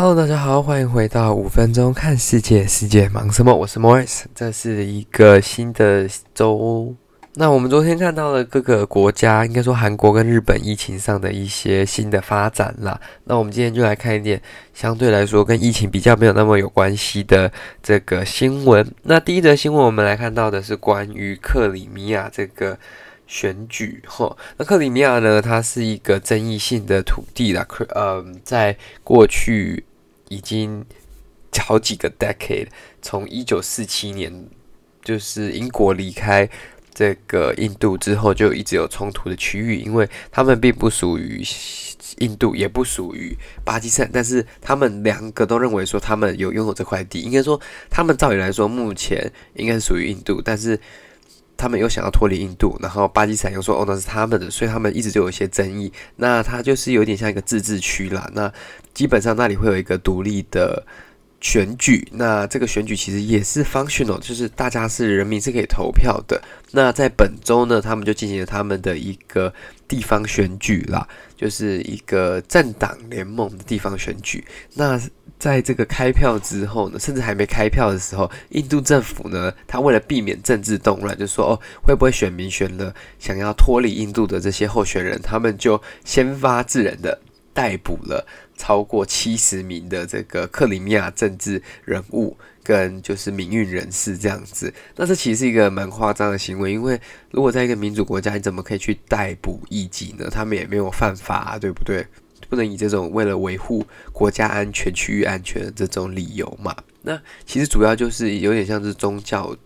Hello，大家好，欢迎回到五分钟看世界，世界忙什么？我是 Morris，这是一个新的周。那我们昨天看到了各个国家，应该说韩国跟日本疫情上的一些新的发展啦。那我们今天就来看一点相对来说跟疫情比较没有那么有关系的这个新闻。那第一则新闻，我们来看到的是关于克里米亚这个。选举哈，那克里米亚呢？它是一个争议性的土地啦。克，嗯，在过去已经好几个 decade，从一九四七年就是英国离开这个印度之后，就一直有冲突的区域，因为他们并不属于印度，也不属于巴基斯坦，但是他们两个都认为说他们有拥有这块地，应该说他们照理来说目前应该属于印度，但是。他们又想要脱离印度，然后巴基斯坦又说哦，那是他们的，所以他们一直就有一些争议。那它就是有点像一个自治区啦。那基本上那里会有一个独立的选举，那这个选举其实也是 functional，就是大家是人民是可以投票的。那在本周呢，他们就进行了他们的一个地方选举啦，就是一个政党联盟的地方选举。那在这个开票之后呢，甚至还没开票的时候，印度政府呢，他为了避免政治动乱，就说哦，会不会选民选了想要脱离印度的这些候选人，他们就先发制人的逮捕了超过七十名的这个克里米亚政治人物跟就是民运人士这样子。那这其实是一个蛮夸张的行为，因为如果在一个民主国家，你怎么可以去逮捕异己呢？他们也没有犯法啊，对不对？不能以这种为了维护国家安全、区域安全的这种理由嘛？那其实主要就是有点像是宗教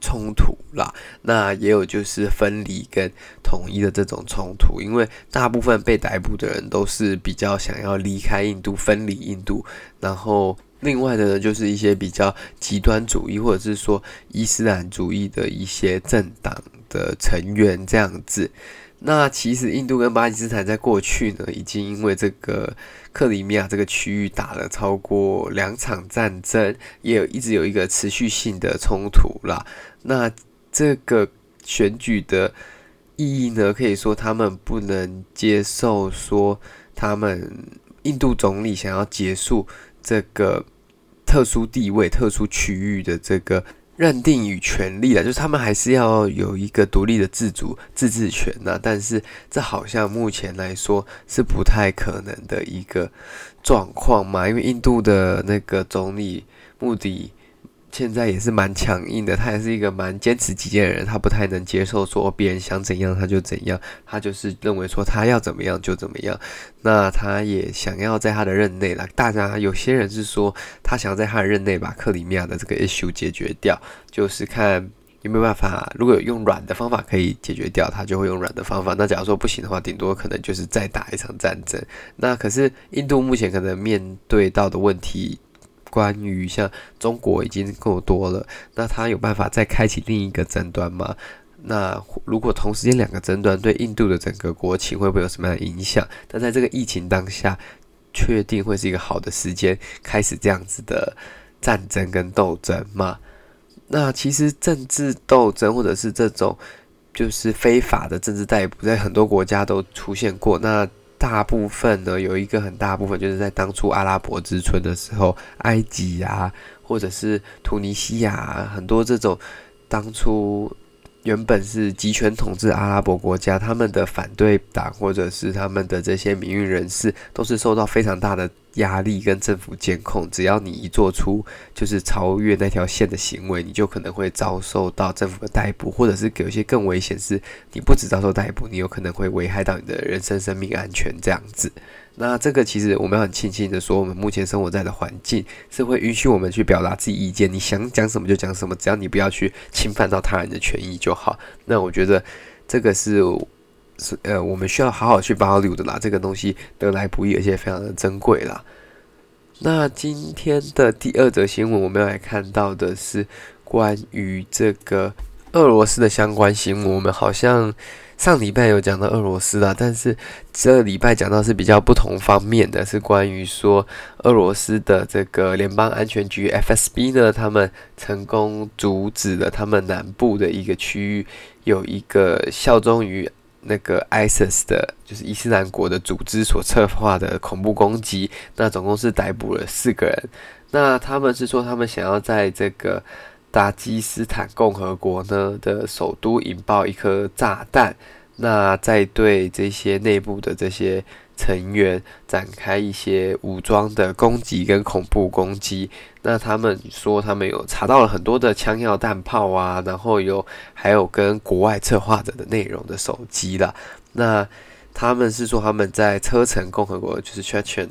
冲突啦。那也有就是分离跟统一的这种冲突，因为大部分被逮捕的人都是比较想要离开印度、分离印度。然后另外的呢，就是一些比较极端主义或者是说伊斯兰主义的一些政党的成员这样子。那其实印度跟巴基斯坦在过去呢，已经因为这个克里米亚这个区域打了超过两场战争，也有一直有一个持续性的冲突啦。那这个选举的意义呢，可以说他们不能接受说他们印度总理想要结束这个特殊地位、特殊区域的这个。认定与权利的，就是他们还是要有一个独立的自主自治权呐、啊。但是这好像目前来说是不太可能的一个状况嘛，因为印度的那个总理目的。现在也是蛮强硬的，他也是一个蛮坚持己见的人，他不太能接受说别人想怎样他就怎样，他就是认为说他要怎么样就怎么样。那他也想要在他的任内啦，大家有些人是说他想要在他的任内把克里米亚的这个 issue 解决掉，就是看有没有办法，如果有用软的方法可以解决掉，他就会用软的方法。那假如说不行的话，顶多可能就是再打一场战争。那可是印度目前可能面对到的问题。关于像中国已经够多了，那他有办法再开启另一个争端吗？那如果同时间两个争端对印度的整个国情会不会有什么样的影响？但在这个疫情当下，确定会是一个好的时间开始这样子的战争跟斗争吗？那其实政治斗争或者是这种就是非法的政治逮捕，在很多国家都出现过。那大部分呢，有一个很大部分就是在当初阿拉伯之春的时候，埃及啊，或者是突尼西亚啊，很多这种当初原本是集权统治阿拉伯国家，他们的反对党或者是他们的这些民运人士，都是受到非常大的压力跟政府监控，只要你一做出就是超越那条线的行为，你就可能会遭受到政府的逮捕，或者是有些更危险是，你不止遭受逮捕，你有可能会危害到你的人身生命安全这样子。那这个其实我们要很庆幸的说，我们目前生活在的环境是会允许我们去表达自己意见，你想讲什么就讲什么，只要你不要去侵犯到他人的权益就好。那我觉得这个是。呃，我们需要好好去保留的啦，这个东西得来不易，而且非常的珍贵啦。那今天的第二则新闻，我们要来看到的是关于这个俄罗斯的相关新闻。我们好像上礼拜有讲到俄罗斯啦，但是这礼拜讲到是比较不同方面的，是关于说俄罗斯的这个联邦安全局 FSB 呢，他们成功阻止了他们南部的一个区域有一个效忠于。那个 ISIS 的，就是伊斯兰国的组织所策划的恐怖攻击。那总共是逮捕了四个人。那他们是说，他们想要在这个达基斯坦共和国呢的首都引爆一颗炸弹，那再对这些内部的这些成员展开一些武装的攻击跟恐怖攻击。那他们说，他们有查到了很多的枪药弹炮啊，然后有还有跟国外策划者的内容的手机啦。那他们是说，他们在车臣共和国，就是 Chechen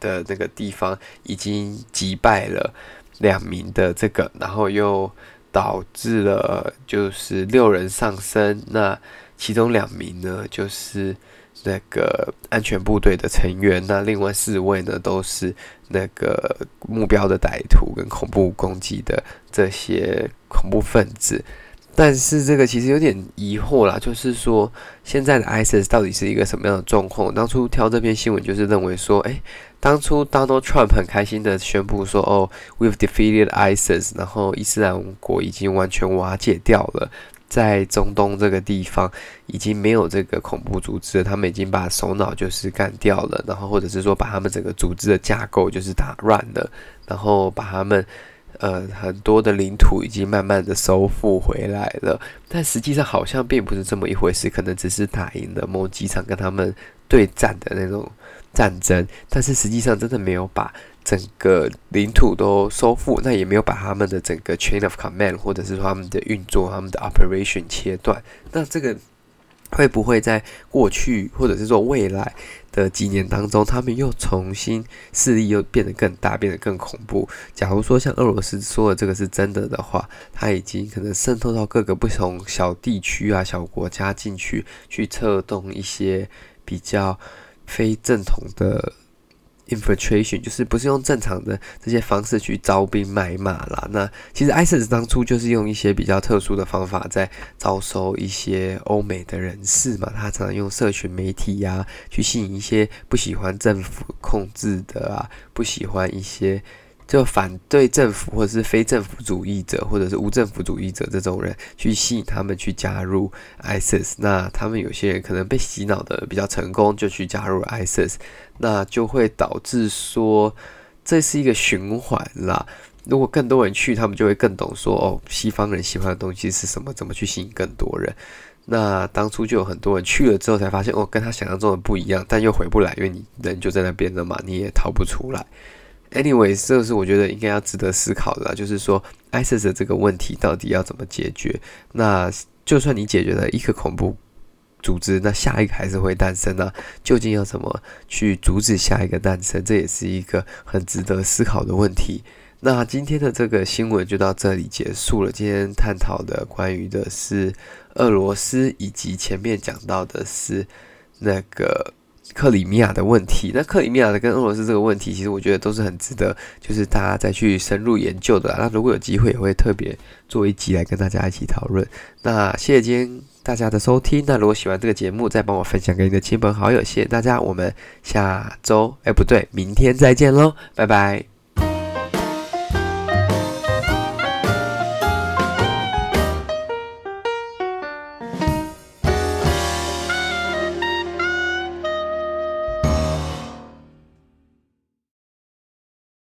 的那个地方，已经击败了两名的这个，然后又导致了就是六人丧生。那其中两名呢，就是。那个安全部队的成员，那另外四位呢，都是那个目标的歹徒跟恐怖攻击的这些恐怖分子。但是这个其实有点疑惑啦，就是说现在的 ISIS 到底是一个什么样的状况？当初挑这篇新闻就是认为说，诶，当初 Donald Trump 很开心的宣布说，哦，we've defeated ISIS，然后伊斯兰国已经完全瓦解掉了。在中东这个地方已经没有这个恐怖组织，他们已经把首脑就是干掉了，然后或者是说把他们整个组织的架构就是打乱了，然后把他们呃很多的领土已经慢慢的收复回来了，但实际上好像并不是这么一回事，可能只是打赢了某几场跟他们对战的那种战争，但是实际上真的没有把。整个领土都收复，那也没有把他们的整个 chain of command，或者是说他们的运作、他们的 operation 切断。那这个会不会在过去，或者是说未来的几年当中，他们又重新势力又变得更大，变得更恐怖？假如说像俄罗斯说的这个是真的的话，他已经可能渗透到各个不同小地区啊、小国家进去，去策动一些比较非正统的。Infiltration 就是不是用正常的这些方式去招兵买马啦。那其实 ISIS 当初就是用一些比较特殊的方法在招收一些欧美的人士嘛。他常常用社群媒体呀、去吸引一些不喜欢政府控制的啊，不喜欢一些。就反对政府或者是非政府主义者或者是无政府主义者这种人，去吸引他们去加入 ISIS。那他们有些人可能被洗脑的比较成功，就去加入 ISIS，那就会导致说这是一个循环啦。如果更多人去，他们就会更懂说哦，西方人喜欢的东西是什么，怎么去吸引更多人。那当初就有很多人去了之后才发现哦，跟他想象中的不一样，但又回不来，因为你人就在那边了嘛，你也逃不出来。Anyway，这是我觉得应该要值得思考的，就是说，ISIS 的这个问题到底要怎么解决？那就算你解决了一个恐怖组织，那下一个还是会诞生啊。究竟要怎么去阻止下一个诞生？这也是一个很值得思考的问题。那今天的这个新闻就到这里结束了。今天探讨的关于的是俄罗斯，以及前面讲到的是那个。克里米亚的问题，那克里米亚的跟俄罗斯这个问题，其实我觉得都是很值得，就是大家再去深入研究的。那如果有机会，也会特别做一集来跟大家一起讨论。那谢谢今天大家的收听。那如果喜欢这个节目，再帮我分享给你的亲朋好友。谢谢大家，我们下周，哎，不对，明天再见喽，拜拜。